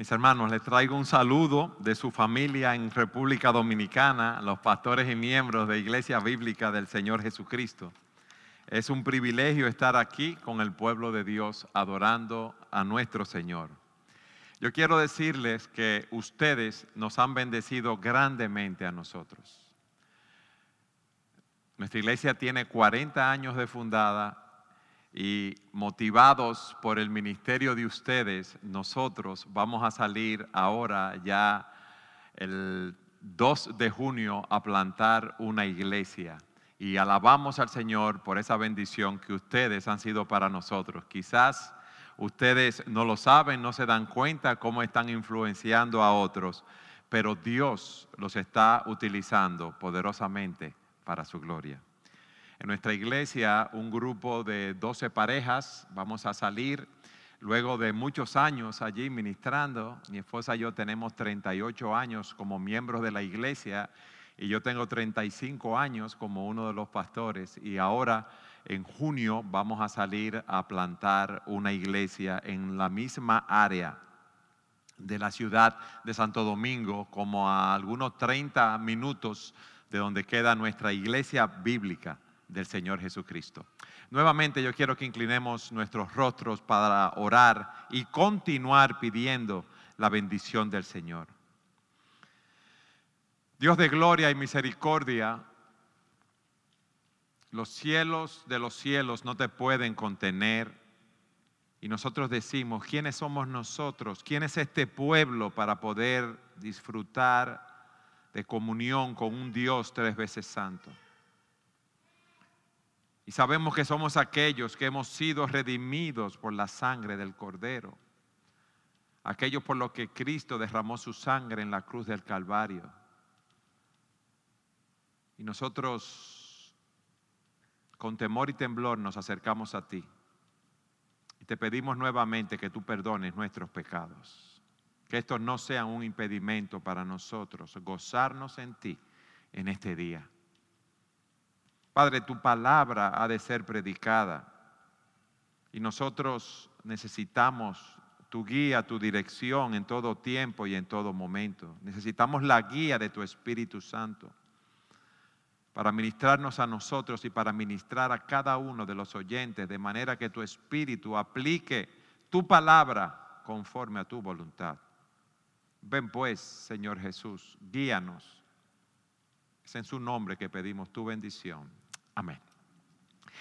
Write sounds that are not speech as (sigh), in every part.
Mis hermanos, les traigo un saludo de su familia en República Dominicana, los pastores y miembros de Iglesia Bíblica del Señor Jesucristo. Es un privilegio estar aquí con el pueblo de Dios adorando a nuestro Señor. Yo quiero decirles que ustedes nos han bendecido grandemente a nosotros. Nuestra iglesia tiene 40 años de fundada y motivados por el ministerio de ustedes, nosotros vamos a salir ahora ya el 2 de junio a plantar una iglesia. Y alabamos al Señor por esa bendición que ustedes han sido para nosotros. Quizás ustedes no lo saben, no se dan cuenta cómo están influenciando a otros, pero Dios los está utilizando poderosamente para su gloria. En nuestra iglesia, un grupo de 12 parejas, vamos a salir luego de muchos años allí ministrando. Mi esposa y yo tenemos 38 años como miembros de la iglesia y yo tengo 35 años como uno de los pastores y ahora en junio vamos a salir a plantar una iglesia en la misma área de la ciudad de Santo Domingo, como a algunos 30 minutos de donde queda nuestra iglesia bíblica del Señor Jesucristo. Nuevamente yo quiero que inclinemos nuestros rostros para orar y continuar pidiendo la bendición del Señor. Dios de gloria y misericordia, los cielos de los cielos no te pueden contener. Y nosotros decimos, ¿quiénes somos nosotros? ¿Quién es este pueblo para poder disfrutar de comunión con un Dios tres veces santo? Y sabemos que somos aquellos que hemos sido redimidos por la sangre del Cordero. Aquellos por los que Cristo derramó su sangre en la cruz del Calvario. Y nosotros, con temor y temblor, nos acercamos a ti. Y te pedimos nuevamente que tú perdones nuestros pecados. Que estos no sean un impedimento para nosotros gozarnos en ti en este día. Padre, tu palabra ha de ser predicada y nosotros necesitamos tu guía, tu dirección en todo tiempo y en todo momento. Necesitamos la guía de tu Espíritu Santo para ministrarnos a nosotros y para ministrar a cada uno de los oyentes, de manera que tu Espíritu aplique tu palabra conforme a tu voluntad. Ven pues, Señor Jesús, guíanos. Es en su nombre que pedimos tu bendición. Amén.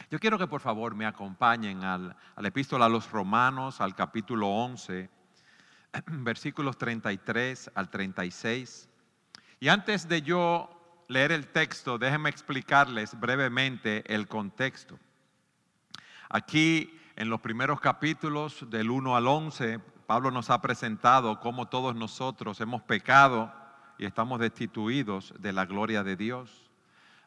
Yo quiero que por favor me acompañen al, al epístola a los romanos, al capítulo 11, (clears throat) versículos 33 al 36. Y antes de yo leer el texto, déjenme explicarles brevemente el contexto. Aquí en los primeros capítulos del 1 al 11, Pablo nos ha presentado cómo todos nosotros hemos pecado y estamos destituidos de la gloria de Dios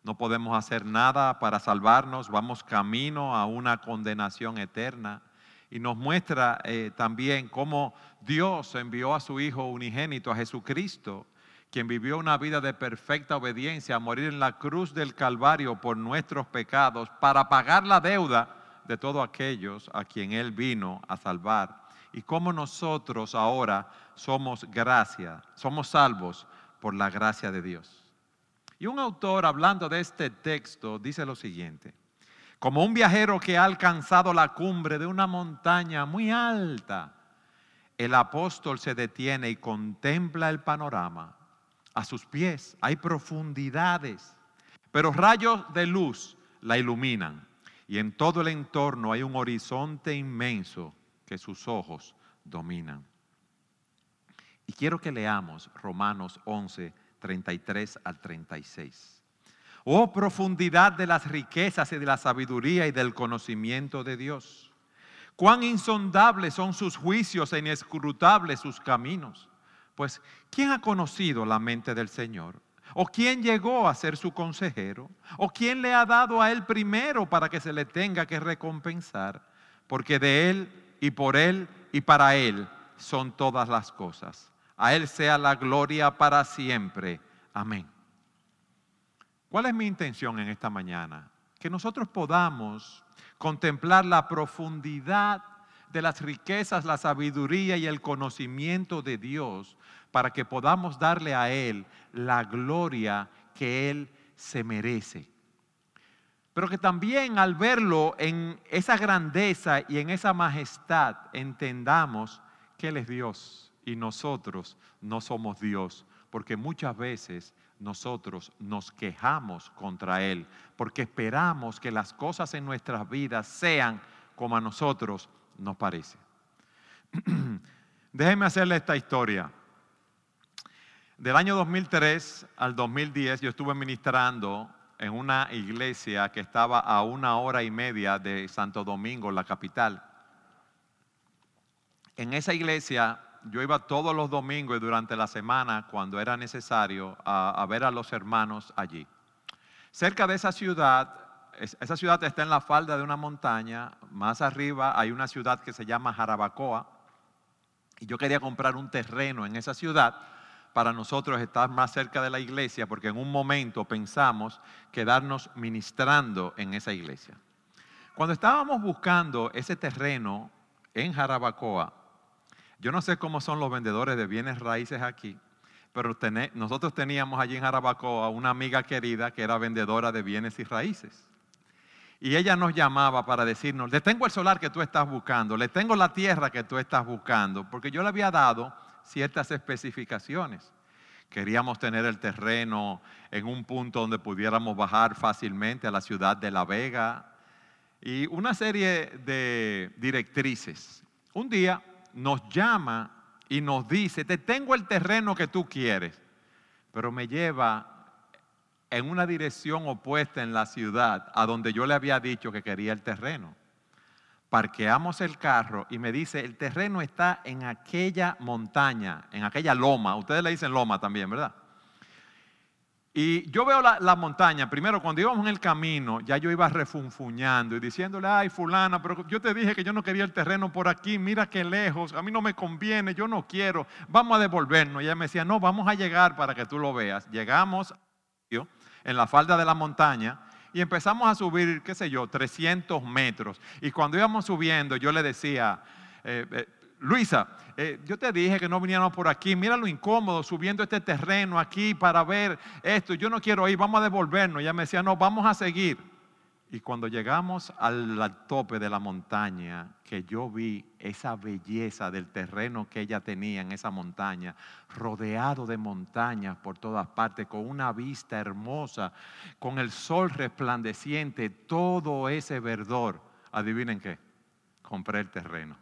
no podemos hacer nada para salvarnos, vamos camino a una condenación eterna. Y nos muestra eh, también cómo Dios envió a su Hijo unigénito, a Jesucristo, quien vivió una vida de perfecta obediencia, a morir en la cruz del Calvario por nuestros pecados, para pagar la deuda de todos aquellos a quien Él vino a salvar. Y cómo nosotros ahora somos gracia, somos salvos por la gracia de Dios. Y un autor hablando de este texto dice lo siguiente, como un viajero que ha alcanzado la cumbre de una montaña muy alta, el apóstol se detiene y contempla el panorama. A sus pies hay profundidades, pero rayos de luz la iluminan y en todo el entorno hay un horizonte inmenso que sus ojos dominan. Y quiero que leamos Romanos 11, 33 al 36. Oh profundidad de las riquezas y de la sabiduría y del conocimiento de Dios. Cuán insondables son sus juicios e inescrutables sus caminos. Pues, ¿quién ha conocido la mente del Señor? ¿O quién llegó a ser su consejero? ¿O quién le ha dado a él primero para que se le tenga que recompensar? Porque de él y por él y para él son todas las cosas. A Él sea la gloria para siempre. Amén. ¿Cuál es mi intención en esta mañana? Que nosotros podamos contemplar la profundidad de las riquezas, la sabiduría y el conocimiento de Dios para que podamos darle a Él la gloria que Él se merece. Pero que también al verlo en esa grandeza y en esa majestad entendamos que Él es Dios y nosotros no somos Dios, porque muchas veces nosotros nos quejamos contra Él, porque esperamos que las cosas en nuestras vidas sean como a nosotros nos parece. (clears throat) Déjenme hacerle esta historia. Del año 2003 al 2010 yo estuve ministrando en una iglesia que estaba a una hora y media de Santo Domingo, la capital. En esa iglesia yo iba todos los domingos y durante la semana, cuando era necesario, a, ver a los hermanos allí. Cerca de esa ciudad, esa ciudad está en la falda de una montaña, más arriba hay una ciudad que se llama Jarabacoa, y yo quería comprar un terreno en esa ciudad para nosotros estar más cerca de la iglesia, porque en un momento pensamos quedarnos ministrando en esa iglesia. Cuando estábamos buscando ese terreno en Jarabacoa, yo no sé cómo son los vendedores de bienes raíces aquí, pero nosotros teníamos allí en Jarabacoa una amiga querida que era vendedora de bienes y raíces. Y ella nos llamaba para decirnos, le tengo el solar que tú estás buscando, le tengo la tierra que tú estás buscando, porque yo le había dado ciertas especificaciones. Queríamos tener el terreno en un punto donde pudiéramos bajar fácilmente a la ciudad de La Vega y una serie de directrices. Un día nos llama y nos dice, te tengo el terreno que tú quieres, pero me lleva en una dirección opuesta en la ciudad a donde yo le había dicho que quería el terreno. Parqueamos el carro y me dice, el terreno está en aquella montaña, en aquella loma. Ustedes le dicen loma también, ¿verdad? Y yo veo la, montaña, primero cuando íbamos en el camino, ya yo iba refunfuñando y diciéndole, ay fulana, pero yo te dije que yo no quería el terreno por aquí, mira qué lejos, a mí no me conviene, yo no quiero, vamos a devolvernos. Y ella me decía, no, vamos a llegar para que tú lo veas. Llegamos en la falda de la montaña y empezamos a subir, qué sé yo, 300 metros. Y cuando íbamos subiendo, yo le decía, eh, eh, Luisa, eh, yo te dije que no viniéramos por aquí, mira lo incómodo subiendo este terreno aquí para ver esto, yo no quiero ir, vamos a devolvernos. Ella me decía, no, vamos a seguir. Y cuando llegamos al, tope de la montaña, que yo vi esa belleza del terreno que ella tenía en esa montaña, rodeado de montañas por todas partes, con una vista hermosa, con el sol resplandeciente, todo ese verdor, adivinen qué, compré el terreno.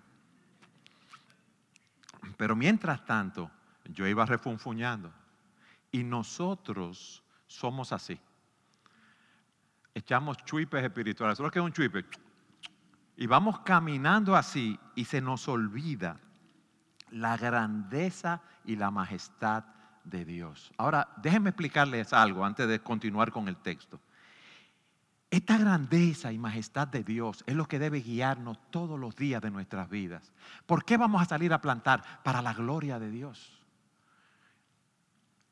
Pero mientras tanto, yo iba refunfuñando. Y nosotros somos así. Echamos chuipes espirituales. ¿Sabes que es un chuipe? Y vamos caminando así y se nos olvida la grandeza y la majestad de Dios. Ahora, déjenme explicarles algo antes de continuar con el texto. Esta grandeza y majestad de Dios es lo que debe guiarnos todos los días de nuestras vidas. ¿Por qué vamos a salir a plantar? Para la gloria de Dios.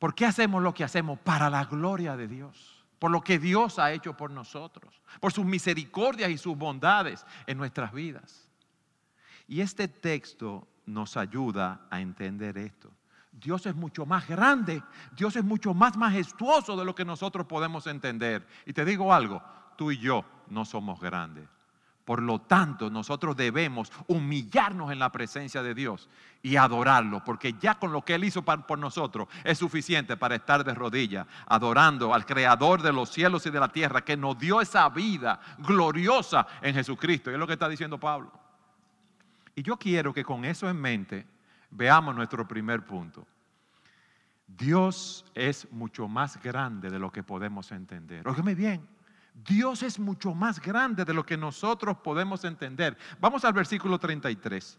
¿Por qué hacemos lo que hacemos? Para la gloria de Dios. Por lo que Dios ha hecho por nosotros. Por sus misericordias y sus bondades en nuestras vidas. Y este texto nos ayuda a entender esto. Dios es mucho más grande, Dios es mucho más majestuoso de lo que nosotros podemos entender. Y te digo algo, tú y yo no somos grandes. Por lo tanto, nosotros debemos humillarnos en la presencia de Dios y adorarlo, porque ya con lo que Él hizo por nosotros es suficiente para estar de rodillas, adorando al Creador de los cielos y de la tierra, que nos dio esa vida gloriosa en Jesucristo. Y es lo que está diciendo Pablo. Y yo quiero que con eso en mente veamos nuestro primer punto. Dios es mucho más grande de lo que podemos entender. Óigame bien. Dios es mucho más grande de lo que nosotros podemos entender. Vamos al versículo 33.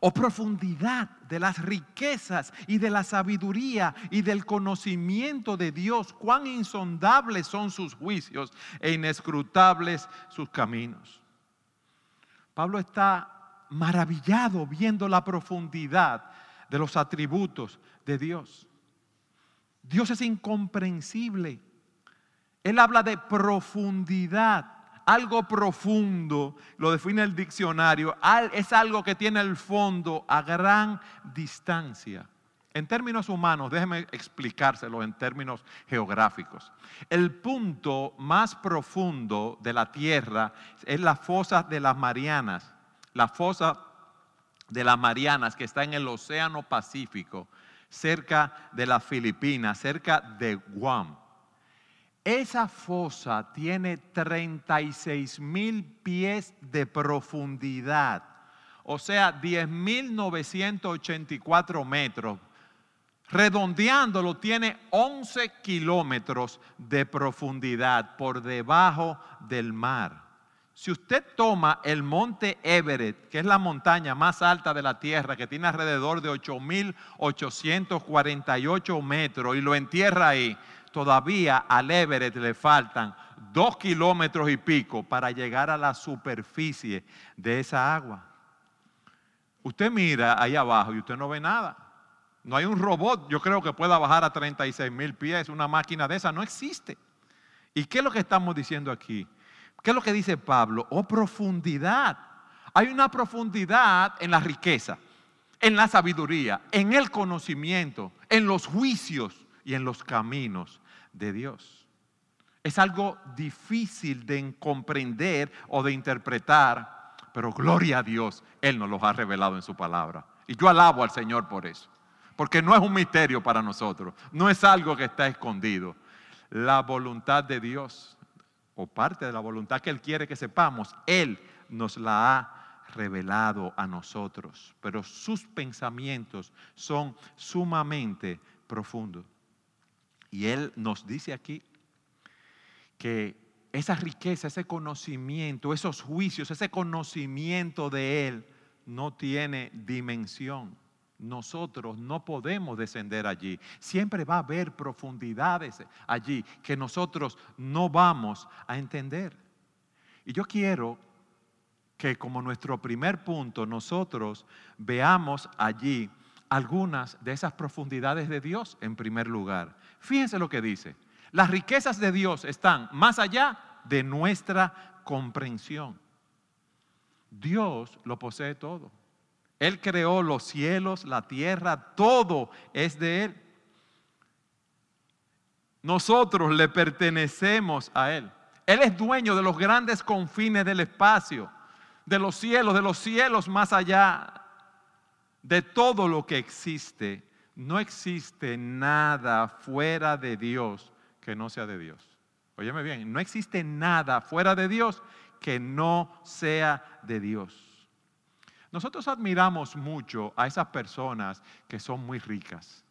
O profundidad de las riquezas y de la sabiduría y del conocimiento de Dios, cuán insondables son sus juicios e inescrutables sus caminos. Pablo está maravillado viendo la profundidad de los atributos de Dios. Dios es incomprensible él habla de profundidad. algo profundo, lo define el diccionario, es algo que tiene el fondo a gran distancia. En términos humanos, déjeme explicárselo en términos geográficos. El punto más profundo de la Tierra es la fosa de las Marianas, la fosa de las Marianas que está en el Océano Pacífico, cerca de las Filipinas, cerca de Guam. Esa fosa tiene 36 mil pies de profundidad, o sea, 10.984 metros. Redondeándolo, tiene 11 kilómetros de profundidad por debajo del mar. Si usted toma el monte Everett, que es la montaña más alta de la Tierra, que tiene alrededor de 8.848 metros, y lo entierra ahí, todavía al Everett le faltan dos kilómetros y pico para llegar a la superficie de esa agua. Usted mira ahí abajo y usted no ve nada. No hay un robot, yo creo que pueda bajar a 36 mil pies, una máquina de esa, no existe. ¿Y qué es lo que estamos diciendo aquí? ¿Qué es lo que dice Pablo? Oh, profundidad. Hay una profundidad en la riqueza, en la sabiduría, en el conocimiento, en los juicios y en los caminos de Dios. Es algo difícil de comprender o de interpretar, pero gloria a Dios, Él nos los ha revelado en su palabra. Y yo alabo al Señor por eso, porque no es un misterio para nosotros, no es algo que está escondido. La voluntad de Dios, o parte de la voluntad que Él quiere que sepamos, Él nos la ha revelado a nosotros, pero sus pensamientos son sumamente profundos. Y Él nos dice aquí que esa riqueza, ese conocimiento, esos juicios, ese conocimiento de Él no tiene dimensión. Nosotros no podemos descender allí. Siempre va a haber profundidades allí que nosotros no vamos a entender. Y yo quiero que como nuestro primer punto nosotros veamos allí algunas de esas profundidades de Dios en primer lugar. Fíjense lo que dice. Las riquezas de Dios están más allá de nuestra comprensión. Dios lo posee todo. Él creó los cielos, la tierra, todo es de Él. Nosotros le pertenecemos a Él. Él es dueño de los grandes confines del espacio, de los cielos, de los cielos más allá, de todo lo que existe no existe nada fuera de Dios que no sea de Dios. Óyeme bien, no existe nada fuera de Dios que no sea de Dios. Nosotros admiramos mucho a esas personas que son muy ricas.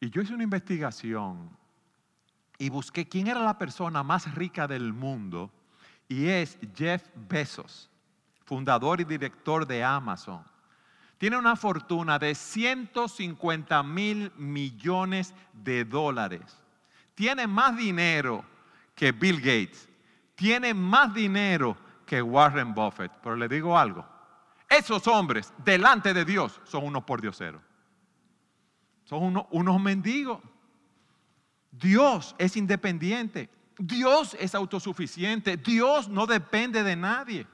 Y yo hice una investigación y busqué quién era la persona más rica del mundo y es Jeff Bezos, fundador y director de Amazon tiene una fortuna de 150 mil millones de dólares. Tiene más dinero que Bill Gates. Tiene más dinero que Warren Buffett. Pero le digo algo. Esos hombres delante de Dios son unos por Diosero. Son unos, unos mendigos. Dios es independiente. Dios es autosuficiente. Dios no depende de nadie.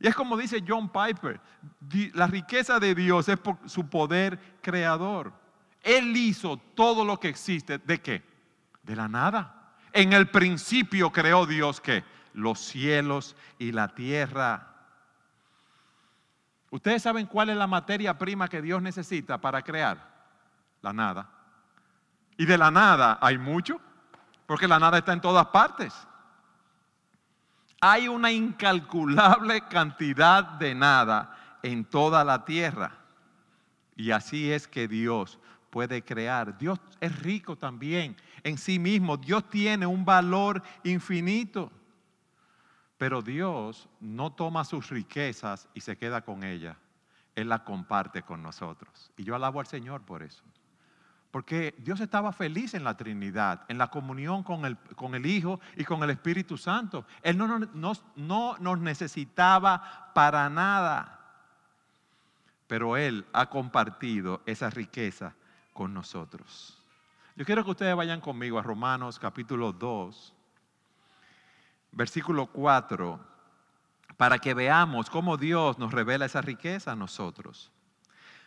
Y es como dice John Piper, la riqueza de Dios es por su poder creador. Él hizo todo lo que existe. ¿De qué? De la nada. En el principio creó Dios que los cielos y la tierra. ¿Ustedes saben cuál es la materia prima que Dios necesita para crear? La nada. Y de la nada hay mucho, porque la nada está en todas partes hay una incalculable cantidad de nada en toda la tierra. Y así es que Dios puede crear. Dios es rico también en sí mismo. Dios tiene un valor infinito. Pero Dios no toma sus riquezas y se queda con ellas. Él las comparte con nosotros. Y yo alabo al Señor por eso. Porque Dios estaba feliz en la Trinidad, en la comunión con el, con el Hijo y con el Espíritu Santo. Él no, no nos necesitaba para nada. Pero Él ha compartido esa riqueza con nosotros. Yo quiero que ustedes vayan conmigo a Romanos capítulo 2. versículo 4, para que veamos cómo Dios nos revela esa riqueza a nosotros.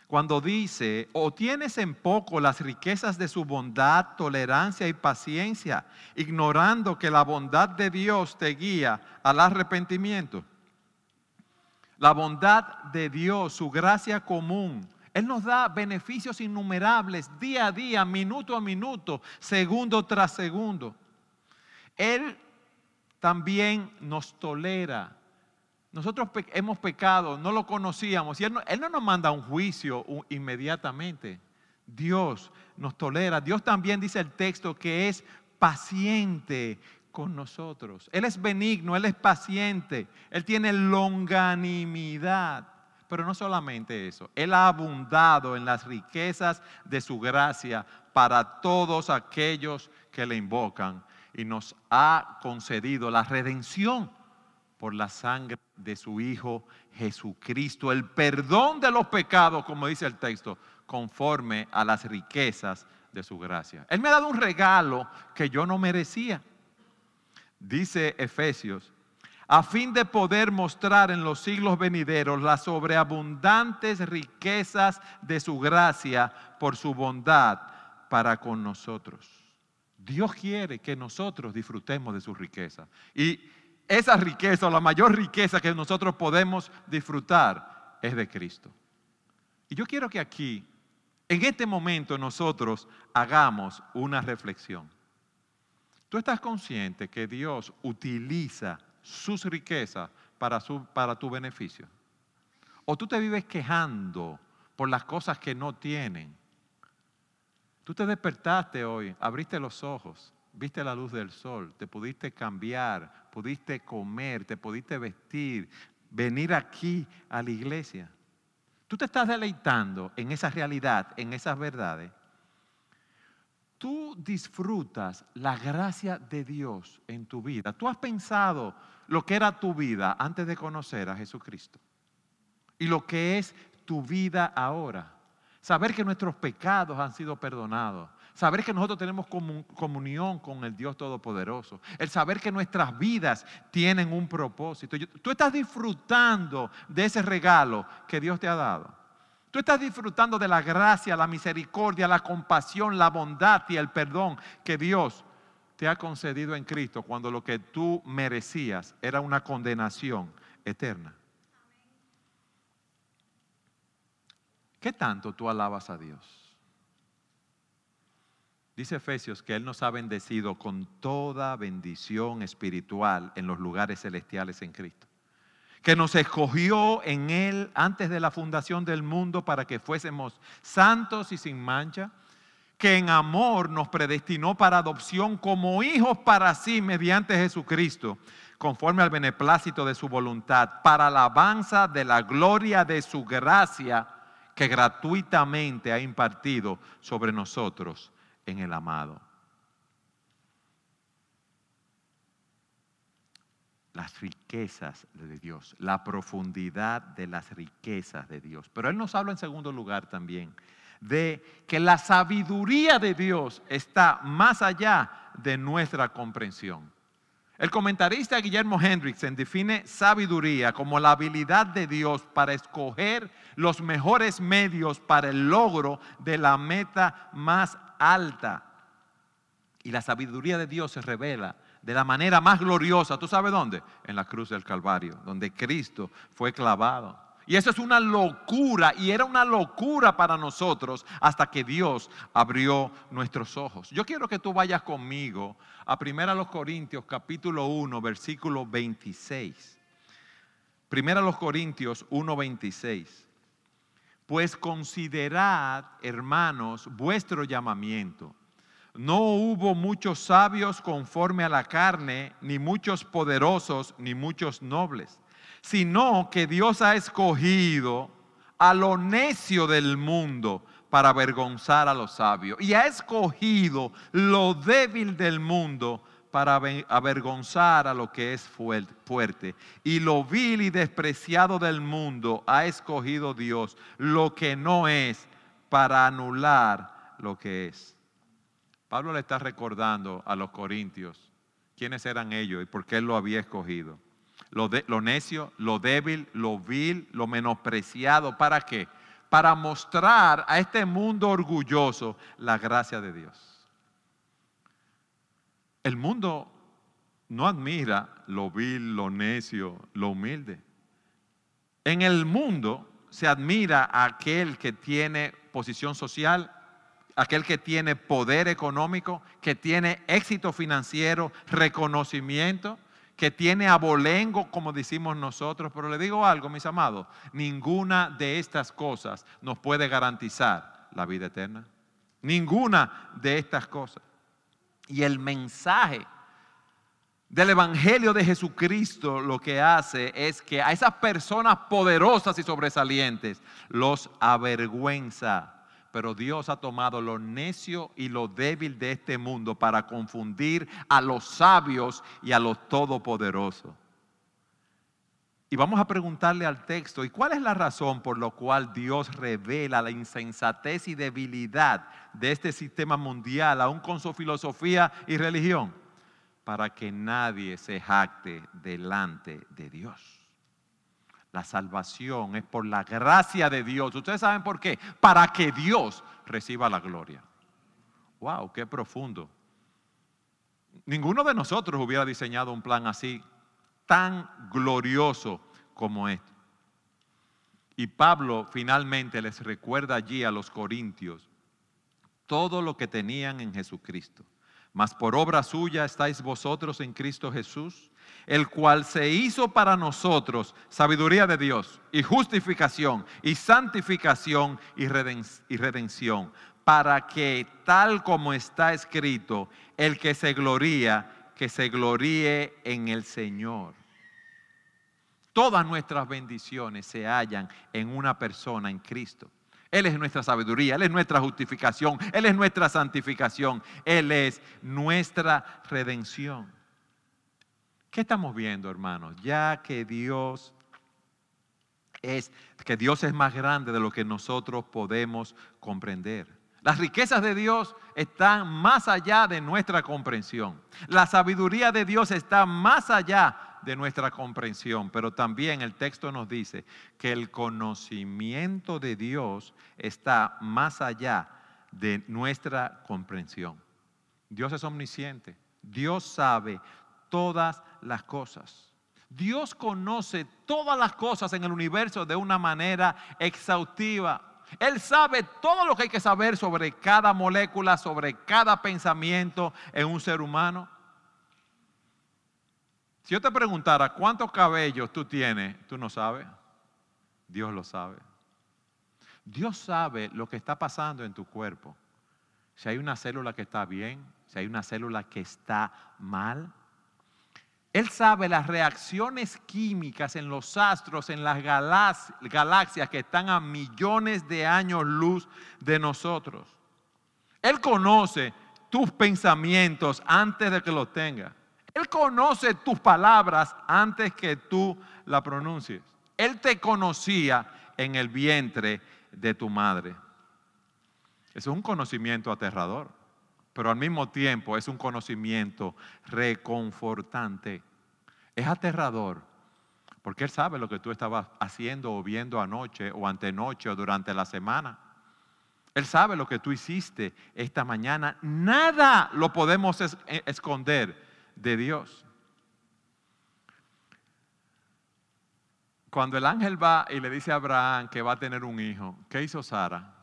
Cuando dice, o tienes en poco las riquezas de su bondad, tolerancia y paciencia, ignorando que la bondad de Dios te guía al arrepentimiento. La bondad de Dios, su gracia común, Él nos da beneficios innumerables día a día, minuto a minuto, segundo tras segundo. Él también nos tolera. Nosotros hemos pecado, no lo conocíamos y él no, nos manda un juicio inmediatamente. Dios nos tolera. Dios también dice el texto que es paciente con nosotros. Él es benigno, Él es paciente, Él tiene longanimidad. Pero no solamente eso, Él ha abundado en las riquezas de su gracia para todos aquellos que le invocan y nos ha concedido la redención por la sangre de su Hijo Jesucristo, el perdón de los pecados, como dice el texto, conforme a las riquezas de su gracia. Él me ha dado un regalo que yo no merecía. Dice Efesios, a fin de poder mostrar en los siglos venideros las sobreabundantes riquezas de su gracia por su bondad para con nosotros. Dios quiere que nosotros disfrutemos de su riqueza. Y esa riqueza, o la mayor riqueza que nosotros podemos disfrutar, es de Cristo. Y yo quiero que aquí, en este momento, nosotros hagamos una reflexión. ¿Tú estás consciente que Dios utiliza sus riquezas para, su, para tu beneficio? ¿O tú te vives quejando por las cosas que no tienen? Tú te despertaste hoy, abriste los ojos, viste la luz del sol, te pudiste cambiar, pudiste comer, te pudiste vestir, venir aquí a la iglesia. Tú te estás deleitando en esa realidad, en esas verdades. Tú disfrutas la gracia de Dios en tu vida. Tú has pensado lo que era tu vida antes de conocer a Jesucristo y lo que es tu vida ahora. Saber que nuestros pecados han sido perdonados. Saber que nosotros tenemos comunión con el Dios Todopoderoso. El saber que nuestras vidas tienen un propósito. Tú estás disfrutando de ese regalo que Dios te ha dado. Tú estás disfrutando de la gracia, la misericordia, la compasión, la bondad y el perdón que Dios te ha concedido en Cristo cuando lo que tú merecías era una condenación eterna. ¿Qué tanto tú alabas a Dios? Dice Efesios que Él nos ha bendecido con toda bendición espiritual en los lugares celestiales en Cristo. Que nos escogió en Él antes de la fundación del mundo para que fuésemos santos y sin mancha. Que en amor nos predestinó para adopción como hijos para sí mediante Jesucristo, conforme al beneplácito de su voluntad, para alabanza de la gloria de su gracia que gratuitamente ha impartido sobre nosotros en el amado. Las riquezas de Dios, la profundidad de las riquezas de Dios. Pero Él nos habla en segundo lugar también de que la sabiduría de Dios está más allá de nuestra comprensión. El comentarista Guillermo Hendrickson define sabiduría como la habilidad de Dios para escoger los mejores medios para el logro de la meta más alta. Y la sabiduría de Dios se revela de la manera más gloriosa. ¿Tú sabes dónde? En la cruz del Calvario, donde Cristo fue clavado. Y eso es una locura y era una locura para nosotros hasta que Dios abrió nuestros ojos. Yo quiero que tú vayas conmigo a 1 Corintios capítulo 1 versículo 26. 1 Corintios 1 26. Pues considerad, hermanos, vuestro llamamiento. No hubo muchos sabios conforme a la carne, ni muchos poderosos, ni muchos nobles sino que Dios ha escogido a lo necio del mundo para avergonzar a los sabios. Y ha escogido lo débil del mundo para avergonzar a lo que es fuerte. Y lo vil y despreciado del mundo ha escogido Dios, lo que no es, para anular lo que es. Pablo le está recordando a los corintios quiénes eran ellos y por qué Él lo había escogido. Lo, lo necio, lo débil, lo vil, lo menospreciado. ¿Para qué? Para mostrar a este mundo orgulloso la gracia de Dios. El mundo no admira lo vil, lo necio, lo humilde. En el mundo se admira a aquel que tiene posición social, aquel que tiene poder económico, que tiene éxito financiero, reconocimiento, que tiene abolengo, como decimos nosotros. Pero le digo algo, mis amados, ninguna de estas cosas nos puede garantizar la vida eterna. Ninguna de estas cosas. Y el mensaje del Evangelio de Jesucristo lo que hace es que a esas personas poderosas y sobresalientes los avergüenza. Pero Dios ha tomado lo necio y lo débil de este mundo para confundir a los sabios y a los todopoderosos. Y vamos a preguntarle al texto, ¿y cuál es la razón por la cual Dios revela la insensatez y debilidad de este sistema mundial, aún con su filosofía y religión? para que nadie se jacte delante de Dios. La salvación es por la gracia de Dios. ¿Ustedes saben por qué? Para que Dios reciba la gloria. ¡Wow! ¡Qué profundo! Ninguno de nosotros hubiera diseñado un plan así, tan glorioso como este. Y Pablo finalmente les recuerda allí a los corintios todo lo que tenían en Jesucristo mas por obra suya estáis vosotros en Cristo Jesús, el cual se hizo para nosotros sabiduría de Dios y justificación y santificación y redención, para que tal como está escrito, el que se gloría, que se gloríe en el Señor. Todas nuestras bendiciones se hallan en una persona, en Cristo. Él es nuestra sabiduría, Él es nuestra justificación, Él es nuestra santificación, Él es nuestra redención. ¿Qué estamos viendo, hermanos? Ya que Dios es que Dios es más grande de lo que nosotros podemos comprender. Las riquezas de Dios están más allá de nuestra comprensión. La sabiduría de Dios está más allá de nuestra comprensión, pero también el texto nos dice que el conocimiento de Dios está más allá de nuestra comprensión. Dios es omnisciente, Dios sabe todas las cosas. Dios conoce todas las cosas en el universo de una manera exhaustiva. Él sabe todo lo que hay que saber sobre cada molécula, sobre cada pensamiento en un ser humano. Si yo te preguntara cuántos cabellos tú tienes, tú no sabes. Dios lo sabe. Dios sabe lo que está pasando en tu cuerpo. Si hay una célula que está bien, si hay una célula que está mal. Él sabe las reacciones químicas en los astros, en las galaxias que están a millones de años luz de nosotros. Él conoce tus pensamientos antes de que los tengas. Él conoce tus palabras antes que tú la pronuncies. Él te conocía en el vientre de tu madre. Eso es un conocimiento aterrador, pero al mismo tiempo es un conocimiento reconfortante. Es aterrador, porque Él sabe lo que tú estabas haciendo o viendo anoche o antenoche o durante la semana. Él sabe lo que tú hiciste esta mañana. Nada lo podemos esconder de Dios. Cuando el ángel va y le dice a Abraham que va a tener un hijo, ¿qué hizo Sara?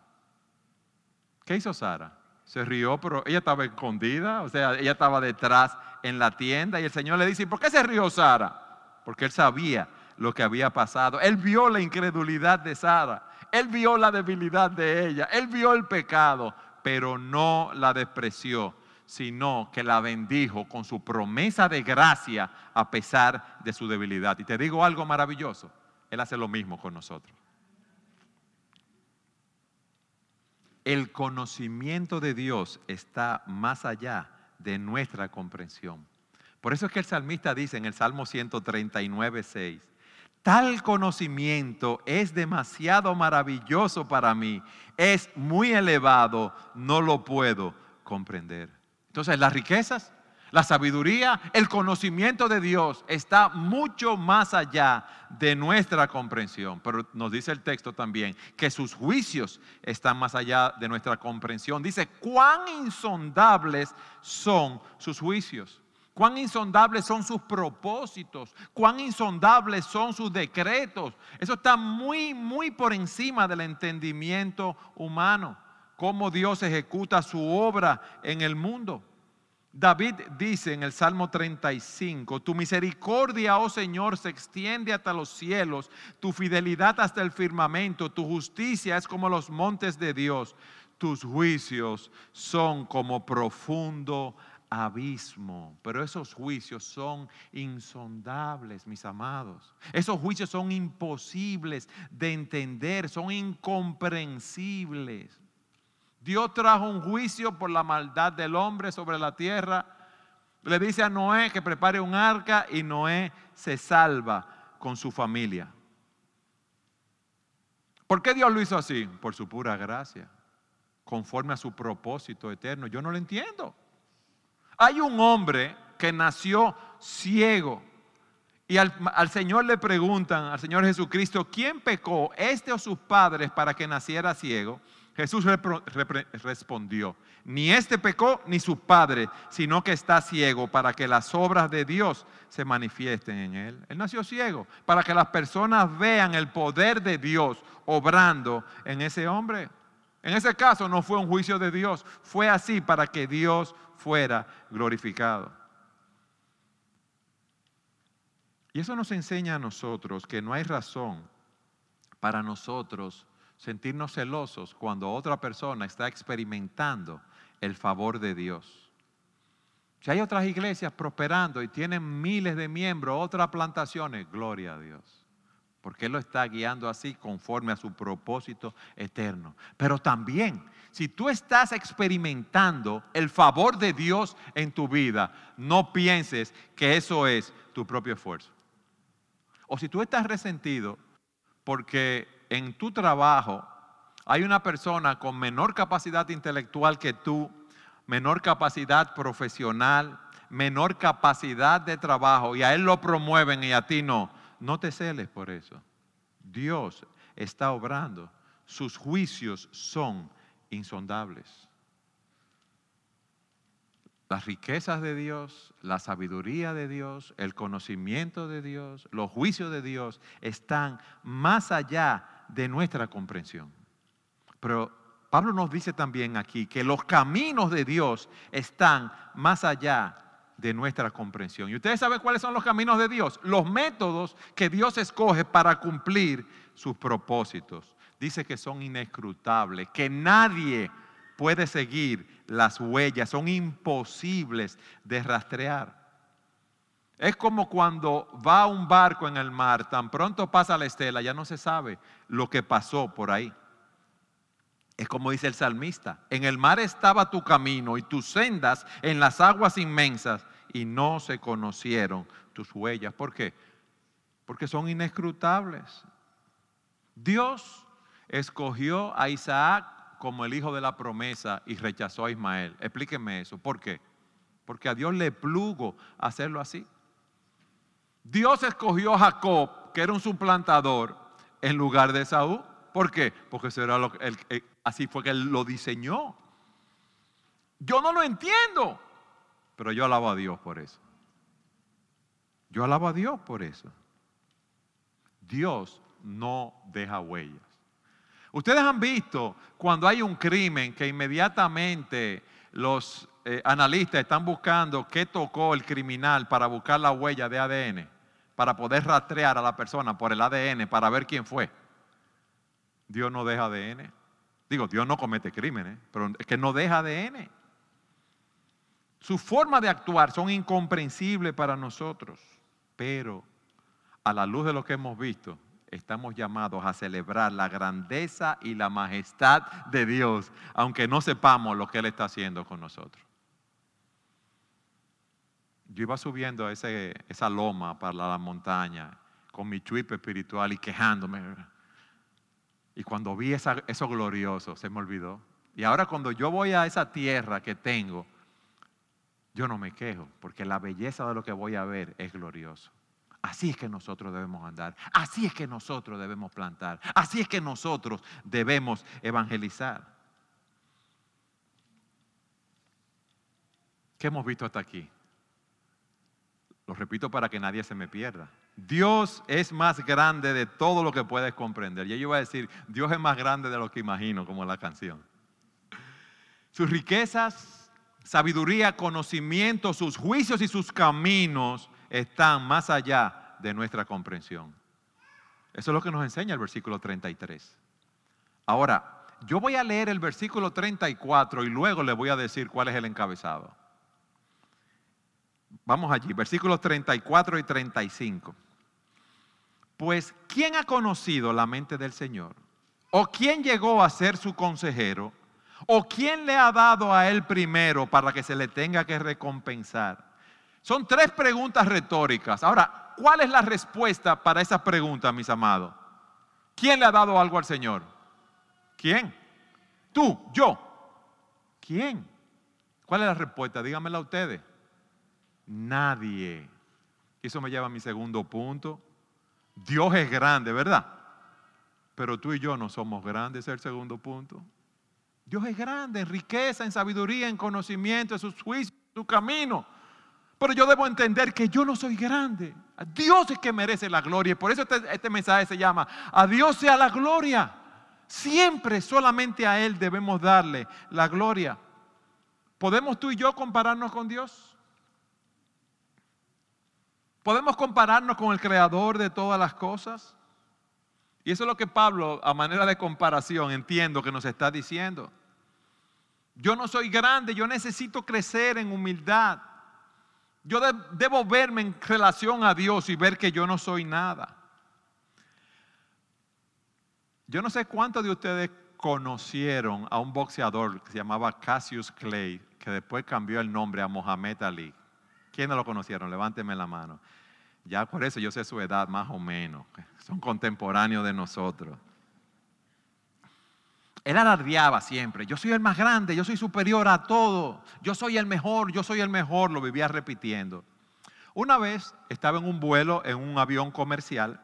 ¿Qué hizo Sara? Se rió, pero ella estaba escondida, o sea, ella estaba detrás en la tienda y el Señor le dice, ¿por qué se rió Sara? Porque él sabía lo que había pasado. Él vio la incredulidad de Sara, él vio la debilidad de ella, él vio el pecado, pero no la despreció sino que la bendijo con su promesa de gracia a pesar de su debilidad. Y te digo algo maravilloso, Él hace lo mismo con nosotros. El conocimiento de Dios está más allá de nuestra comprensión. Por eso es que el salmista dice en el Salmo 139, 6, tal conocimiento es demasiado maravilloso para mí, es muy elevado, no lo puedo comprender. Entonces, las riquezas, La sabiduría, el conocimiento de Dios está mucho más allá de nuestra comprensión. Pero nos dice el texto también que sus juicios están más allá de nuestra comprensión. Dice, cuán insondables son sus juicios. Cuán insondables son sus propósitos, cuán insondables son sus decretos. Eso está muy, muy por encima del entendimiento humano. Cómo Dios ejecuta su obra en el mundo. David dice en el Salmo 35, tu misericordia, oh Señor, se extiende hasta los cielos, tu fidelidad hasta el firmamento, tu justicia es como los montes de Dios, tus juicios son como profundo abismo. Pero esos juicios son insondables, mis amados. Esos juicios son imposibles de entender, son incomprensibles. Dios trajo un juicio por la maldad del hombre sobre la tierra. Le dice a Noé que prepare un arca y Noé se salva con su familia. ¿Por qué Dios lo hizo así? Por su pura gracia, conforme a su propósito eterno. Yo no lo entiendo. Hay un hombre que nació ciego y al, al, Señor le preguntan, al Señor Jesucristo, ¿quién pecó, este o sus padres, para que naciera ciego? Jesús respondió, ni este pecó ni su padre, sino que está ciego para que las obras de Dios se manifiesten en él. Él nació ciego para que las personas vean el poder de Dios obrando en ese hombre. En ese caso no fue un juicio de Dios, fue así para que Dios fuera glorificado. Y eso nos enseña a nosotros que no hay razón para nosotros sentirnos celosos cuando otra persona está experimentando el favor de Dios. Si hay otras iglesias prosperando y tienen miles de miembros, otras plantaciones, gloria a Dios. Porque Él lo está guiando así conforme a su propósito eterno. Pero también, si tú estás experimentando el favor de Dios en tu vida, no pienses que eso es tu propio esfuerzo. O si tú estás resentido porque en tu trabajo hay una persona con menor capacidad intelectual que tú, menor capacidad profesional, menor capacidad de trabajo y a él lo promueven y a ti no, no te celes por eso. Dios está obrando. Sus juicios son insondables. Las riquezas de Dios, la sabiduría de Dios, el conocimiento de Dios, los juicios de Dios están más allá de nuestra comprensión. Pero Pablo nos dice también aquí que los caminos de Dios están más allá de nuestra comprensión. ¿Y ustedes saben cuáles son los caminos de Dios? Los métodos que Dios escoge para cumplir sus propósitos. Dice que son inescrutables, que nadie puede seguir las huellas, son imposibles de rastrear. Es como cuando va un barco en el mar, tan pronto pasa la estela, ya no se sabe lo que pasó por ahí. Es como dice el salmista, en el mar estaba tu camino y tus sendas en las aguas inmensas y no se conocieron tus huellas. ¿Por qué? Porque son inescrutables. Dios escogió a Isaac como el hijo de la promesa y rechazó a Ismael. Explíqueme eso. ¿Por qué? Porque a Dios le plugo hacerlo así. Dios escogió a Jacob, que era un suplantador, en lugar de Saúl. ¿Por qué? Porque lo, así fue que él lo diseñó. Yo no lo entiendo, pero yo alabo a Dios por eso. Yo alabo a Dios por eso. Dios no deja huellas. Ustedes han visto cuando hay un crimen que inmediatamente los eh, analistas están buscando qué tocó el criminal para buscar la huella de ADN, para poder rastrear a la persona por el ADN, para ver quién fue. Dios no deja ADN. Digo, Dios no comete crímenes, pero es que no deja ADN. Su forma de actuar son incomprensibles para nosotros, pero a la luz de lo que hemos visto, estamos llamados a celebrar la grandeza y la majestad de Dios, aunque no sepamos lo que Él está haciendo con nosotros. Yo iba subiendo ese, esa loma para la montaña con mi chuip espiritual y quejándome. Y cuando vi eso glorioso, se me olvidó. Y ahora cuando yo voy a esa tierra que tengo, yo no me quejo, porque la belleza de lo que voy a ver es glorioso. Así es que nosotros debemos andar, así es que nosotros debemos plantar, así es que nosotros debemos evangelizar. ¿Qué hemos visto hasta aquí? Lo repito para que nadie se me pierda. Dios es más grande de todo lo que puedes comprender. Y yo iba a decir, Dios es más grande de lo que imagino, como la canción. Sus riquezas, sabiduría, conocimiento, sus juicios y sus caminos están más allá de nuestra comprensión. Eso es lo que nos enseña el versículo 33. Ahora, yo voy a leer el versículo 34 y luego le voy a decir cuál es el encabezado. Vamos allí, versículos 34 y 35. Pues, ¿quién ha conocido la mente del Señor? ¿O quién llegó a ser su consejero? ¿O quién le ha dado a él primero para que se le tenga que recompensar? Son tres preguntas retóricas. Ahora, ¿cuál es la respuesta para esas preguntas, mis amados? ¿Quién le ha dado algo al Señor? ¿Quién? Tú, yo. ¿Quién? ¿Cuál es la respuesta? Díganmela ustedes. Nadie. Eso me lleva a mi segundo punto. Dios es grande, ¿verdad? Pero tú y yo no somos grandes, es el segundo punto. Dios es grande en riqueza, en sabiduría, en conocimiento, en sus juicios, en su camino. Pero yo debo entender que yo no soy grande. Dios es que merece la gloria. Y por eso este, este, mensaje se llama, a Dios sea la gloria. Siempre solamente a Él debemos darle la gloria. ¿Podemos tú y yo compararnos con Dios? ¿Podemos compararnos con el creador de todas las cosas? Y eso es lo que Pablo, a manera de comparación, entiendo que nos está diciendo. Yo no soy grande, yo necesito crecer en humildad. Yo debo verme en relación a Dios y ver que yo no soy nada. Yo no sé cuántos de ustedes conocieron a un boxeador que se llamaba Cassius Clay, que después cambió el nombre a Mohamed Ali. ¿Quiénes lo conocieron? Levánteme la mano. Ya por eso yo sé su edad más o menos. Son contemporáneos de nosotros. Él alardeaba siempre, yo soy el más grande, yo soy superior a todo, yo soy el mejor, yo soy el mejor, lo vivía repitiendo. Una vez estaba en un vuelo en un avión comercial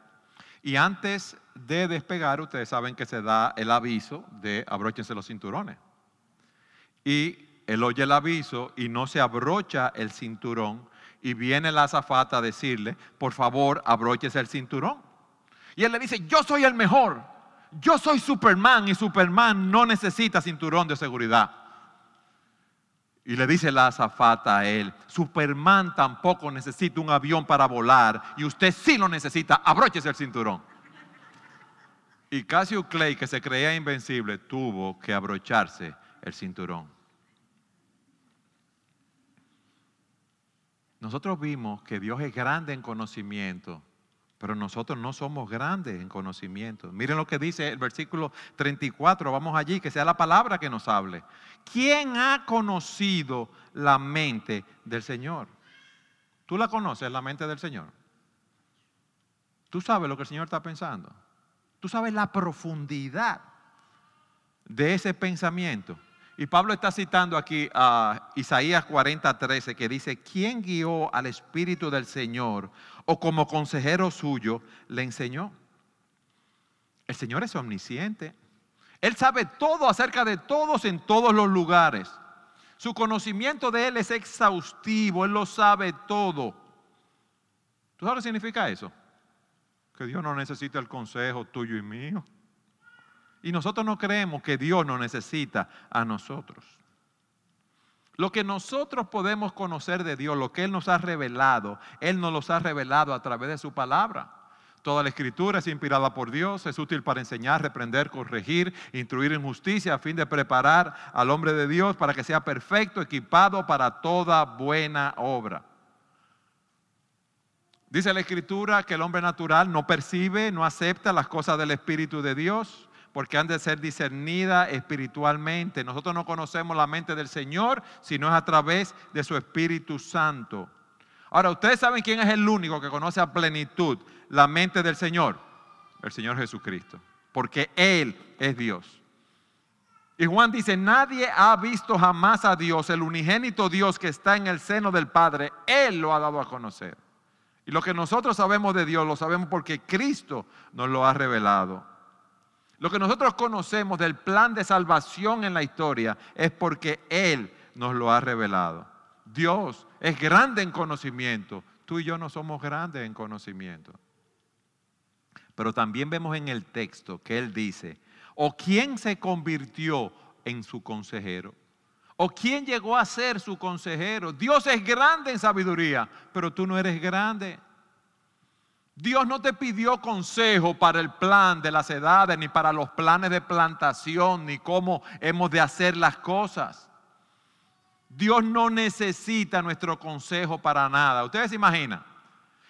y antes de despegar, ustedes saben que se da el aviso de abróchense los cinturones. Y él oye el aviso y no se abrocha el cinturón y viene la azafata a decirle, por favor, abróchese el cinturón. Y él le dice, yo soy el mejor, yo soy Superman y Superman no necesita cinturón de seguridad. Y le dice la azafata a él, Superman tampoco necesita un avión para volar y usted sí lo necesita, abróchese el cinturón. Y Cassio Clay, que se creía invencible, tuvo que abrocharse el cinturón. Nosotros vimos que Dios es grande en conocimiento, pero nosotros no somos grandes en conocimiento. Miren lo que dice el versículo 34, vamos allí, que sea la palabra que nos hable. ¿Quién ha conocido la mente del Señor? ¿Tú la conoces, la mente del Señor? ¿Tú sabes lo que el Señor está pensando? ¿Tú sabes la profundidad de ese pensamiento? Y Pablo está citando aquí a Isaías 40, 13, que dice, ¿quién guió al Espíritu del Señor o como consejero suyo le enseñó? El Señor es omnisciente. Él sabe todo acerca de todos en todos los lugares. Su conocimiento de Él es exhaustivo, Él lo sabe todo. ¿Tú sabes lo que significa eso? Que Dios no necesita el consejo tuyo y mío. Y nosotros no creemos que Dios nos necesita a nosotros. Lo que nosotros podemos conocer de Dios, lo que Él nos ha revelado, Él nos los ha revelado a través de su palabra. Toda la escritura es inspirada por Dios, es útil para enseñar, reprender, corregir, instruir en justicia a fin de preparar al hombre de Dios para que sea perfecto, equipado para toda buena obra. Dice la escritura que el hombre natural no percibe, no acepta las cosas del Espíritu de Dios porque han de ser discernidas espiritualmente. Nosotros no conocemos la mente del Señor, sino es a través de su Espíritu Santo. Ahora, ustedes saben quién es el único que conoce a plenitud la mente del Señor. El Señor Jesucristo. Porque Él es Dios. Y Juan dice, nadie ha visto jamás a Dios, el unigénito Dios que está en el seno del Padre, Él lo ha dado a conocer. Y lo que nosotros sabemos de Dios lo sabemos porque Cristo nos lo ha revelado. Lo que nosotros conocemos del plan de salvación en la historia es porque Él nos lo ha revelado. Dios es grande en conocimiento. Tú y yo no somos grandes en conocimiento. Pero también vemos en el texto que Él dice, ¿O quién se convirtió en su consejero? ¿O quién llegó a ser su consejero? Dios es grande en sabiduría, pero tú no eres grande. Dios no te pidió consejo para el plan de las edades, ni para los planes de plantación, ni cómo hemos de hacer las cosas. Dios no necesita nuestro consejo para nada. Ustedes se imaginan,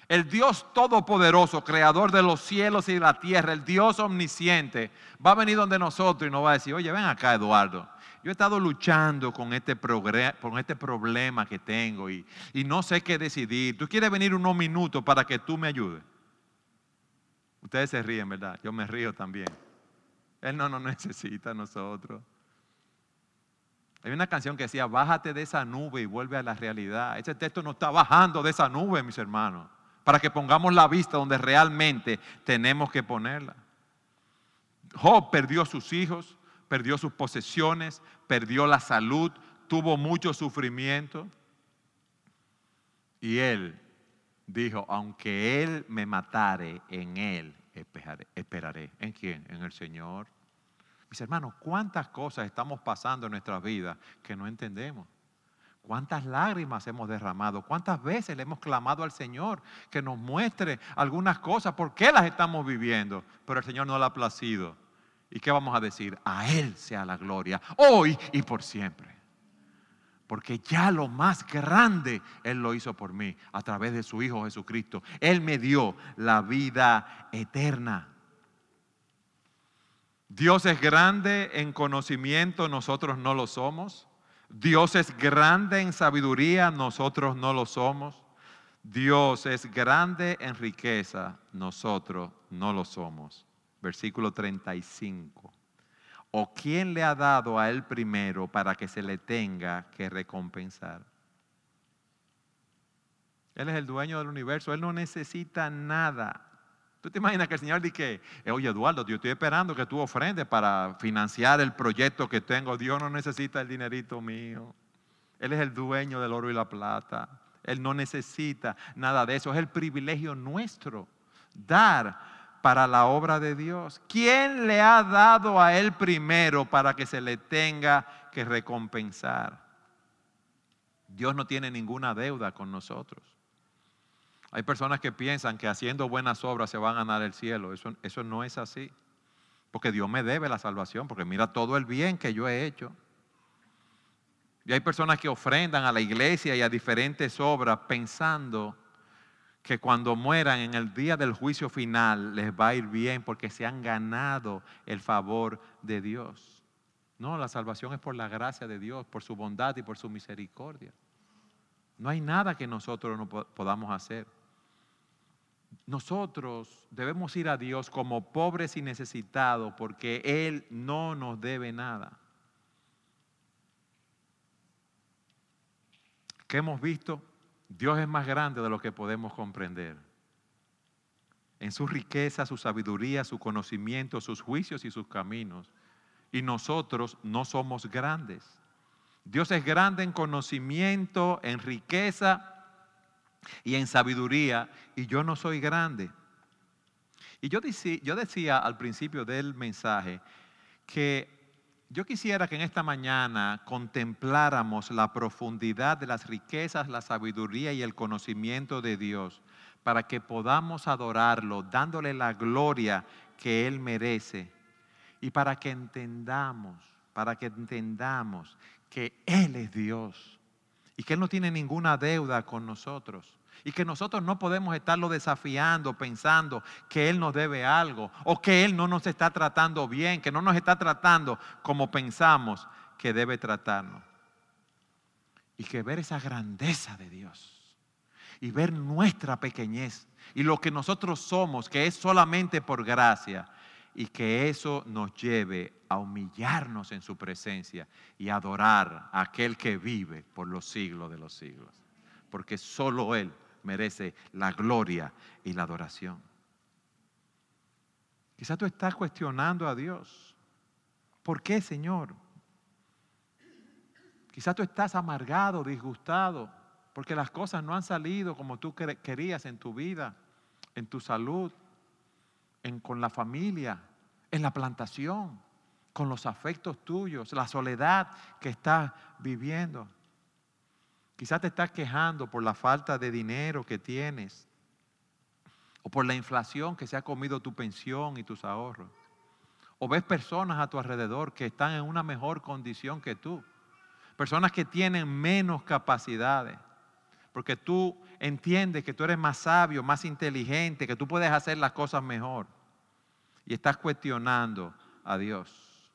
el Dios todopoderoso, creador de los cielos y de la tierra, el Dios omnisciente, va a venir donde nosotros y nos va a decir, oye, ven acá Eduardo, yo he estado luchando con este, este problema que tengo y, y no sé qué decidir. ¿Tú quieres venir unos minutos para que tú me ayudes? Ustedes se ríen, ¿verdad? Yo me río también. Él no nos (laughs) necesita a nosotros. Hay una canción que decía, bájate de esa nube y vuelve a la realidad. Ese texto no está bajando de esa nube, mis hermanos para que pongamos la vista donde realmente tenemos que ponerla. Job perdió sus hijos, perdió sus posesiones, perdió la salud, tuvo mucho sufrimiento. Y él dijo, aunque él me matare, en él esperaré. ¿En quién? En el Señor. Mis hermanos, ¿cuántas cosas estamos pasando en nuestra vida que no entendemos? ¿Cuántas lágrimas hemos derramado? ¿Cuántas veces le hemos clamado al Señor que nos muestre algunas cosas? ¿Por qué las estamos viviendo? Pero el Señor no la ha placido. ¿Y qué vamos a decir? A Él sea la gloria, hoy y por siempre. Porque ya lo más grande Él lo hizo por mí a través de su Hijo Jesucristo. Él me dio la vida eterna. Dios es grande en conocimiento, nosotros no lo somos. Dios es grande en sabiduría, nosotros no lo somos. Dios es grande en riqueza, nosotros no lo somos. Versículo 35. ¿O quién le ha dado a él primero para que se le tenga que recompensar? Él es el dueño del universo, él no necesita nada. ¿Tú te imaginas que el Señor dice, oye Eduardo, yo estoy esperando que tú ofrendes para financiar el proyecto que tengo. Dios no necesita el dinerito mío. Él es el dueño del oro y la plata. Él no necesita nada de eso. Es el privilegio nuestro dar para la obra de Dios. ¿Quién le ha dado a Él primero para que se le tenga que recompensar? Dios no tiene ninguna deuda con nosotros. Hay personas que piensan que haciendo buenas obras se van a ganar el cielo. Eso, eso no es así. Porque Dios me debe la salvación, porque mira todo el bien que yo he hecho. Y hay personas que ofrendan a la iglesia y a diferentes obras pensando que cuando mueran en el día del juicio final les va a ir bien porque se han ganado el favor de Dios. No, la salvación es por la gracia de Dios, por su bondad y por su misericordia. No hay nada que nosotros no podamos hacer nosotros debemos ir a Dios como pobres y necesitados porque Él no nos debe nada. ¿Qué hemos visto? Dios es más grande de lo que podemos comprender. En su riqueza, su sabiduría, su conocimiento, sus juicios y sus caminos. Y nosotros no somos grandes. Dios es grande en conocimiento, en riqueza y en sabiduría, y yo no soy grande. Y yo decía, yo decía al principio del mensaje que yo quisiera que en esta mañana contempláramos la profundidad de las riquezas, la sabiduría y el conocimiento de Dios para que podamos adorarlo, dándole la gloria que Él merece y para que entendamos, para que entendamos que Él es Dios y que Él no tiene ninguna deuda con nosotros. Y que nosotros no podemos estarlo desafiando pensando que Él nos debe algo o que Él no nos está tratando bien, que no nos está tratando como pensamos que debe tratarnos. Y que ver esa grandeza de Dios y ver nuestra pequeñez y lo que nosotros somos, que es solamente por gracia, y que eso nos lleve a humillarnos en su presencia y adorar a aquel que vive por los siglos de los siglos. Porque solo Él merece la gloria y la adoración. Quizás tú estás cuestionando a Dios. ¿Por qué, Señor? Quizás tú estás amargado, disgustado, porque las cosas no han salido como tú querías en tu vida, en tu salud, en, con la familia, en la plantación, con los afectos tuyos, la soledad que estás viviendo. Quizás te estás quejando por la falta de dinero que tienes o por la inflación que se ha comido tu pensión y tus ahorros. O ves personas a tu alrededor que están en una mejor condición que tú. Personas que tienen menos capacidades. Porque tú entiendes que tú eres más sabio, más inteligente, que tú puedes hacer las cosas mejor y estás cuestionando a Dios.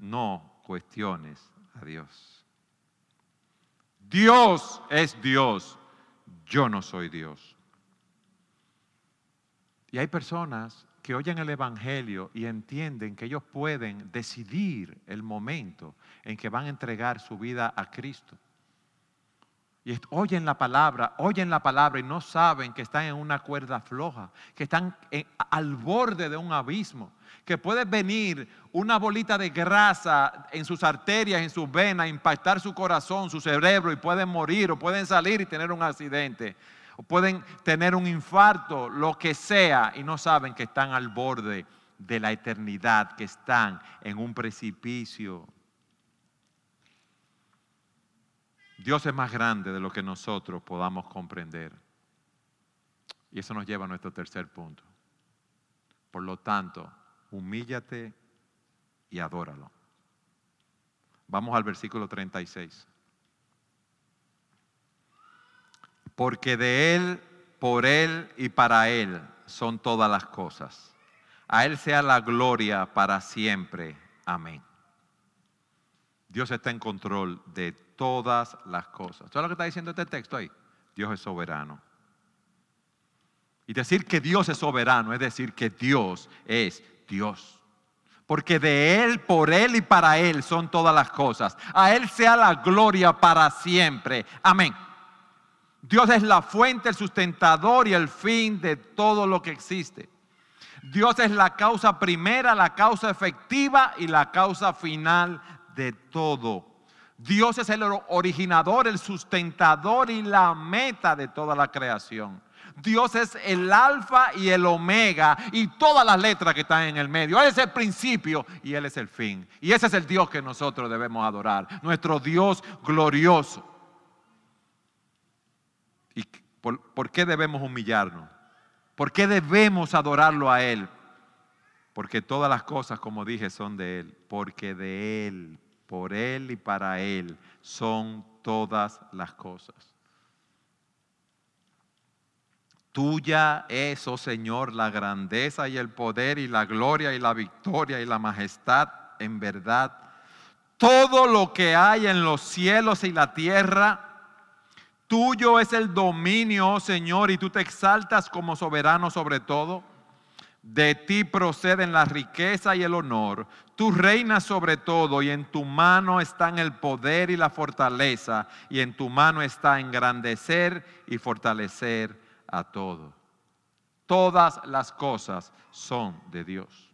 No cuestiones a Dios. Dios es Dios, yo no soy Dios. Y hay personas que oyen el Evangelio y entienden que ellos pueden decidir el momento en que van a entregar su vida a Cristo. Y oyen la palabra, oyen la palabra y no saben que están en una cuerda floja, que están al borde de un abismo, que puede venir una bolita de grasa en sus arterias, en sus venas, impactar su corazón, su cerebro y pueden morir o pueden salir y tener un accidente o pueden tener un infarto, lo que sea, y no saben que están al borde de la eternidad, que están en un precipicio. Dios es más grande de lo que nosotros podamos comprender. Y eso nos lleva a nuestro tercer punto. Por lo tanto, humíllate y adóralo. Vamos al versículo 36. Porque de Él, por Él y para Él son todas las cosas. A Él sea la gloria para siempre. Amén. Dios está en control de todas las cosas. ¿Sabes lo que está diciendo este texto ahí? Dios es soberano. Y decir que Dios es soberano es decir que Dios es Dios. Porque de Él, por Él y para Él son todas las cosas. A Él sea la gloria para siempre. Amén. Dios es la fuente, el sustentador y el fin de todo lo que existe. Dios es la causa primera, la causa efectiva y la causa final de todo. Dios es el originador, el sustentador y la meta de toda la creación. Dios es el alfa y el omega y todas las letras que están en el medio. Él es el principio y Él es el fin. Y ese es el Dios que nosotros debemos adorar, nuestro Dios glorioso. ¿Y por, por qué debemos humillarnos? ¿Por qué debemos adorarlo a Él? Porque todas las cosas, como dije, son de Él. Porque de Él, por Él y para Él son todas las cosas. Tuya es, oh Señor, la grandeza y el poder y la gloria y la victoria y la majestad en verdad. Todo lo que hay en los cielos y la tierra, tuyo es el dominio, oh Señor, y tú te exaltas como soberano sobre todo. De ti proceden la riqueza y el honor. Tú reinas sobre todo y en tu mano están el poder y la fortaleza y en tu mano está engrandecer y fortalecer a todo. Todas las cosas son de Dios.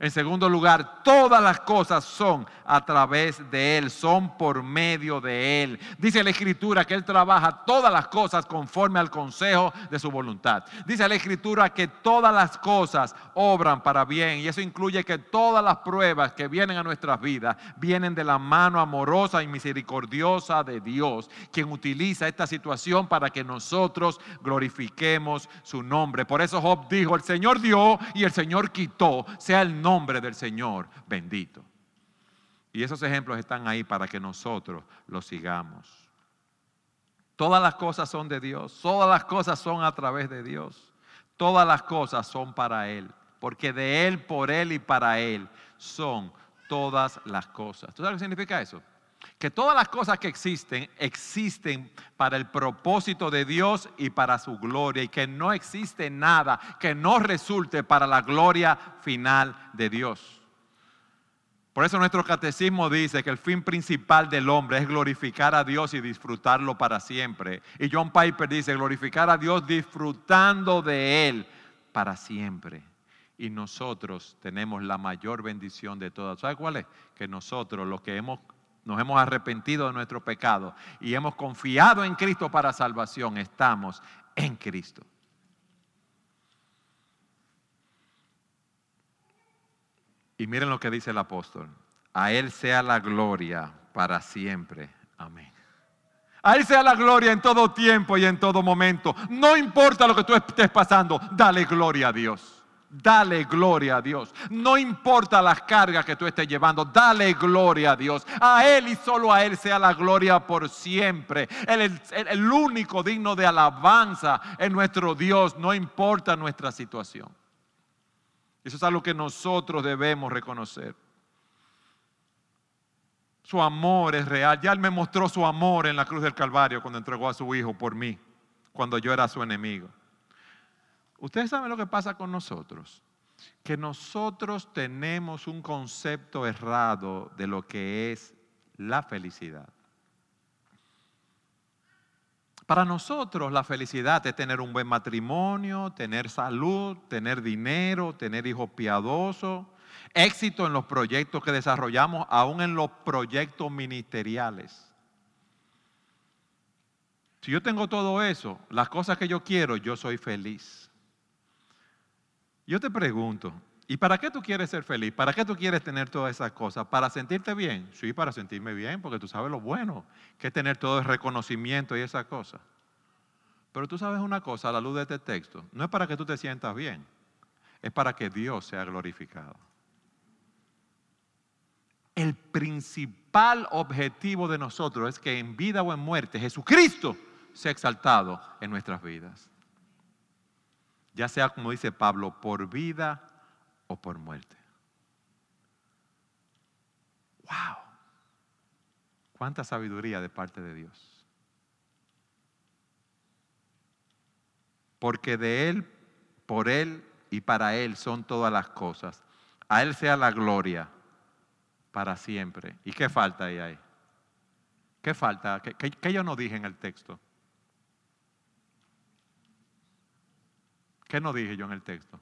En segundo lugar, todas las cosas son a través de Él, son por medio de Él. Dice la Escritura que Él trabaja todas las cosas conforme al consejo de su voluntad. Dice la Escritura que todas las cosas obran para bien y eso incluye que todas las pruebas que vienen a nuestras vidas vienen de la mano amorosa y misericordiosa de Dios, quien utiliza esta situación para que nosotros glorifiquemos su nombre. Por eso Job dijo, el Señor dio y el Señor quitó, sea el nombre nombre del Señor bendito. Y esos ejemplos están ahí para que nosotros los sigamos. Todas las cosas son de Dios, todas las cosas son a través de Dios, todas las cosas son para Él, porque de Él, por Él y para Él son todas las cosas. ¿Tú sabes qué significa eso? Que todas las cosas que existen existen para el propósito de Dios y para su gloria y que no existe nada que no resulte para la gloria final de Dios. Por eso nuestro catecismo dice que el fin principal del hombre es glorificar a Dios y disfrutarlo para siempre. Y John Piper dice glorificar a Dios disfrutando de Él para siempre. Y nosotros tenemos la mayor bendición de todas. ¿Sabe cuál es? Que nosotros, los que hemos nos hemos arrepentido de nuestro pecado y hemos confiado en Cristo para salvación, estamos en Cristo. Y miren lo que dice el apóstol. A Él sea la gloria para siempre. Amén. A Él sea la gloria en todo tiempo y en todo momento. No importa lo que tú estés pasando, dale gloria a Dios. Dale gloria a Dios. No importa las cargas que tú estés llevando, dale gloria a Dios. A Él y solo a Él sea la gloria por siempre. Él es el, único digno de alabanza en nuestro Dios, no importa nuestra situación. Eso es algo que nosotros debemos reconocer. Su amor es real. Ya Él me mostró su amor en la cruz del Calvario cuando entregó a su Hijo por mí, cuando yo era su enemigo. Ustedes saben lo que pasa con nosotros. Que nosotros tenemos un concepto errado de lo que es la felicidad. Para nosotros la felicidad es tener un buen matrimonio, tener salud, tener dinero, tener hijos piadosos, éxito en los proyectos que desarrollamos, aún en los proyectos ministeriales. Si yo tengo todo eso, las cosas que yo quiero, yo soy feliz. Yo te pregunto, ¿y para qué tú quieres ser feliz? ¿Para qué tú quieres tener todas esas cosas? ¿Para sentirte bien? Sí, para sentirme bien, porque tú sabes lo bueno que es tener todo el reconocimiento y esas cosas. Pero tú sabes una cosa a la luz de este texto, no es para que tú te sientas bien, es para que Dios sea glorificado. El principal objetivo de nosotros es que en vida o en muerte Jesucristo sea exaltado en nuestras vidas ya sea como dice Pablo, por vida o por muerte. ¡Wow! Cuánta sabiduría de parte de Dios. Porque de Él, por Él y para Él son todas las cosas. A Él sea la gloria para siempre. ¿Y qué falta ahí? ¿Qué falta? ¿Qué, qué yo no dije en el texto? ¿Qué no dije yo en el texto?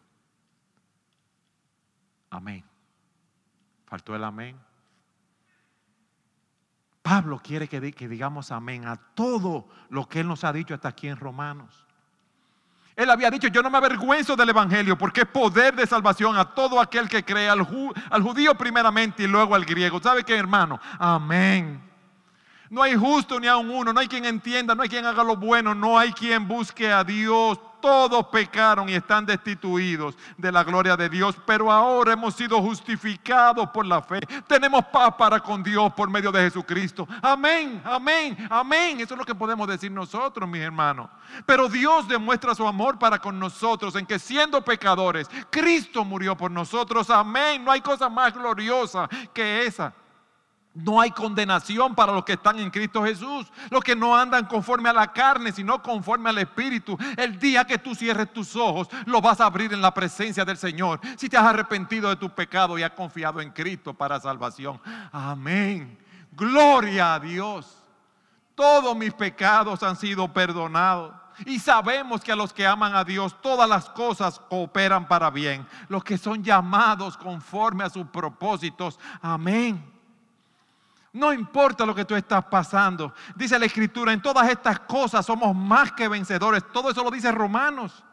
Amén. Faltó el amén. Pablo quiere que, digamos amén a todo lo que él nos ha dicho hasta aquí en Romanos. Él había dicho, yo no me avergüenzo del Evangelio porque es poder de salvación a todo aquel que cree, al, al judío primeramente y luego al griego. ¿Sabe qué, hermano? Amén. No hay justo ni a uno, no hay quien entienda, no hay quien haga lo bueno, no hay quien busque a Dios todos pecaron y están destituidos de la gloria de Dios, pero ahora hemos sido justificados por la fe. Tenemos paz para con Dios por medio de Jesucristo. Amén, amén, amén. Eso es lo que podemos decir nosotros, mis hermanos. Pero Dios demuestra su amor para con nosotros en que siendo pecadores, Cristo murió por nosotros. Amén. No hay cosa más gloriosa que esa. No hay condenación para los que están en Cristo Jesús, los que no andan conforme a la carne, sino conforme al Espíritu. El día que tú cierres tus ojos, lo vas a abrir en la presencia del Señor. Si te has arrepentido de tu pecado y has confiado en Cristo para salvación. Amén. Gloria a Dios. Todos mis pecados han sido perdonados. Y sabemos que a los que aman a Dios todas las cosas cooperan para bien. Los que son llamados conforme a sus propósitos. Amén. No importa lo que tú estás pasando. Dice la escritura, en todas estas cosas somos más que vencedores. Todo eso lo dice Romanos.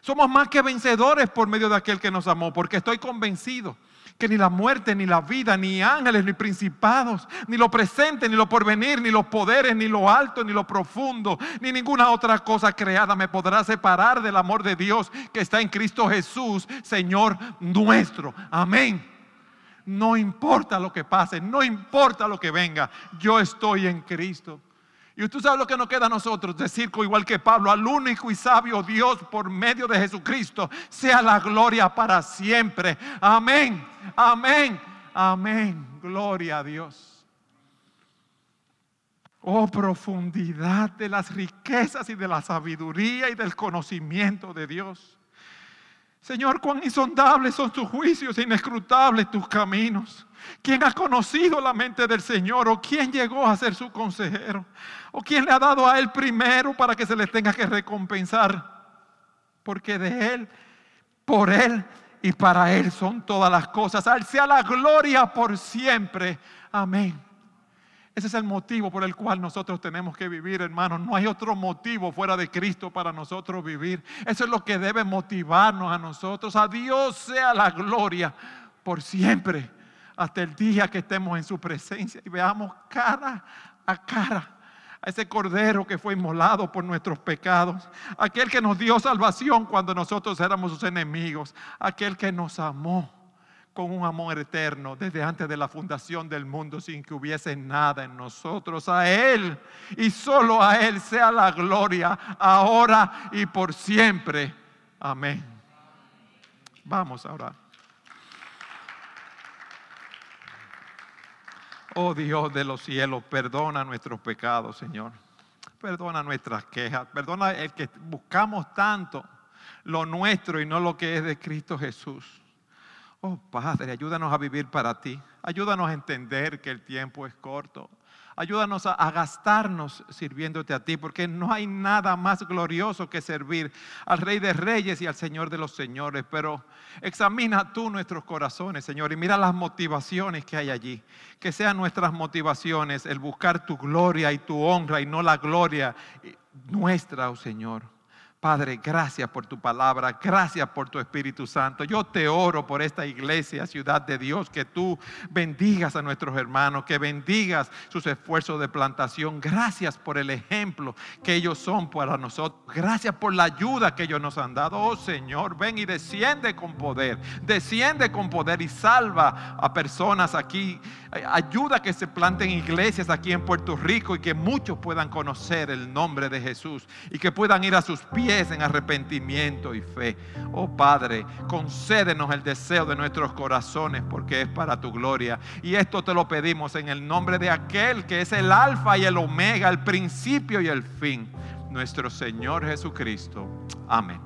Somos más que vencedores por medio de aquel que nos amó, porque estoy convencido que ni la muerte, ni la vida, ni ángeles, ni principados, ni lo presente, ni lo porvenir, ni los poderes, ni lo alto, ni lo profundo, ni ninguna otra cosa creada me podrá separar del amor de Dios que está en Cristo Jesús, Señor nuestro. Amén. No importa lo que pase, no importa lo que venga, yo estoy en Cristo. Y usted sabe lo que nos queda a nosotros, decir igual que Pablo, al único y sabio Dios por medio de Jesucristo, sea la gloria para siempre. Amén, amén, amén. Gloria a Dios. Oh, profundidad de las riquezas y de la sabiduría y del conocimiento de Dios. Señor, cuán insondables son tus juicios, inescrutables tus caminos. ¿Quién ha conocido la mente del Señor? ¿O quién llegó a ser su consejero? ¿O quién le ha dado a él primero para que se le tenga que recompensar? Porque de él, por él y para él son todas las cosas. Al sea la gloria por siempre. Amén. Ese es el motivo por el cual nosotros tenemos que vivir, hermanos. No hay otro motivo fuera de Cristo para nosotros vivir. Eso es lo que debe motivarnos a nosotros. A Dios sea la gloria por siempre, hasta el día que estemos en su presencia y veamos cara a cara a ese cordero que fue inmolado por nuestros pecados, aquel que nos dio salvación cuando nosotros éramos sus enemigos, aquel que nos amó con un amor eterno desde antes de la fundación del mundo sin que hubiese nada en nosotros. A Él y solo a Él sea la gloria ahora y por siempre. Amén. Vamos a orar. Oh Dios de los cielos, perdona nuestros pecados, Señor. Perdona nuestras quejas. Perdona el que buscamos tanto lo nuestro y no lo que es de Cristo Jesús. Oh Padre, ayúdanos a vivir para ti. Ayúdanos a entender que el tiempo es corto. Ayúdanos a, gastarnos sirviéndote a ti, porque no hay nada más glorioso que servir al Rey de Reyes y al Señor de los Señores. Pero examina tú nuestros corazones, Señor, y mira las motivaciones que hay allí. Que sean nuestras motivaciones el buscar tu gloria y tu honra y no la gloria nuestra, oh Señor. Padre, gracias por tu palabra, gracias por tu Espíritu Santo. Yo te oro por esta iglesia, ciudad de Dios, que tú bendigas a nuestros hermanos, que bendigas sus esfuerzos de plantación. Gracias por el ejemplo que ellos son para nosotros. Gracias por la ayuda que ellos nos han dado. Oh Señor, ven y desciende con poder, desciende con poder y salva a personas aquí. Ayuda que se planten iglesias aquí en Puerto Rico y que muchos puedan conocer el nombre de Jesús y que puedan ir a sus en arrepentimiento y fe. Oh Padre, concédenos el deseo de nuestros corazones porque es para tu gloria. Y esto te lo pedimos en el nombre de aquel que es el alfa y el omega, el principio y el fin, nuestro Señor Jesucristo. Amén.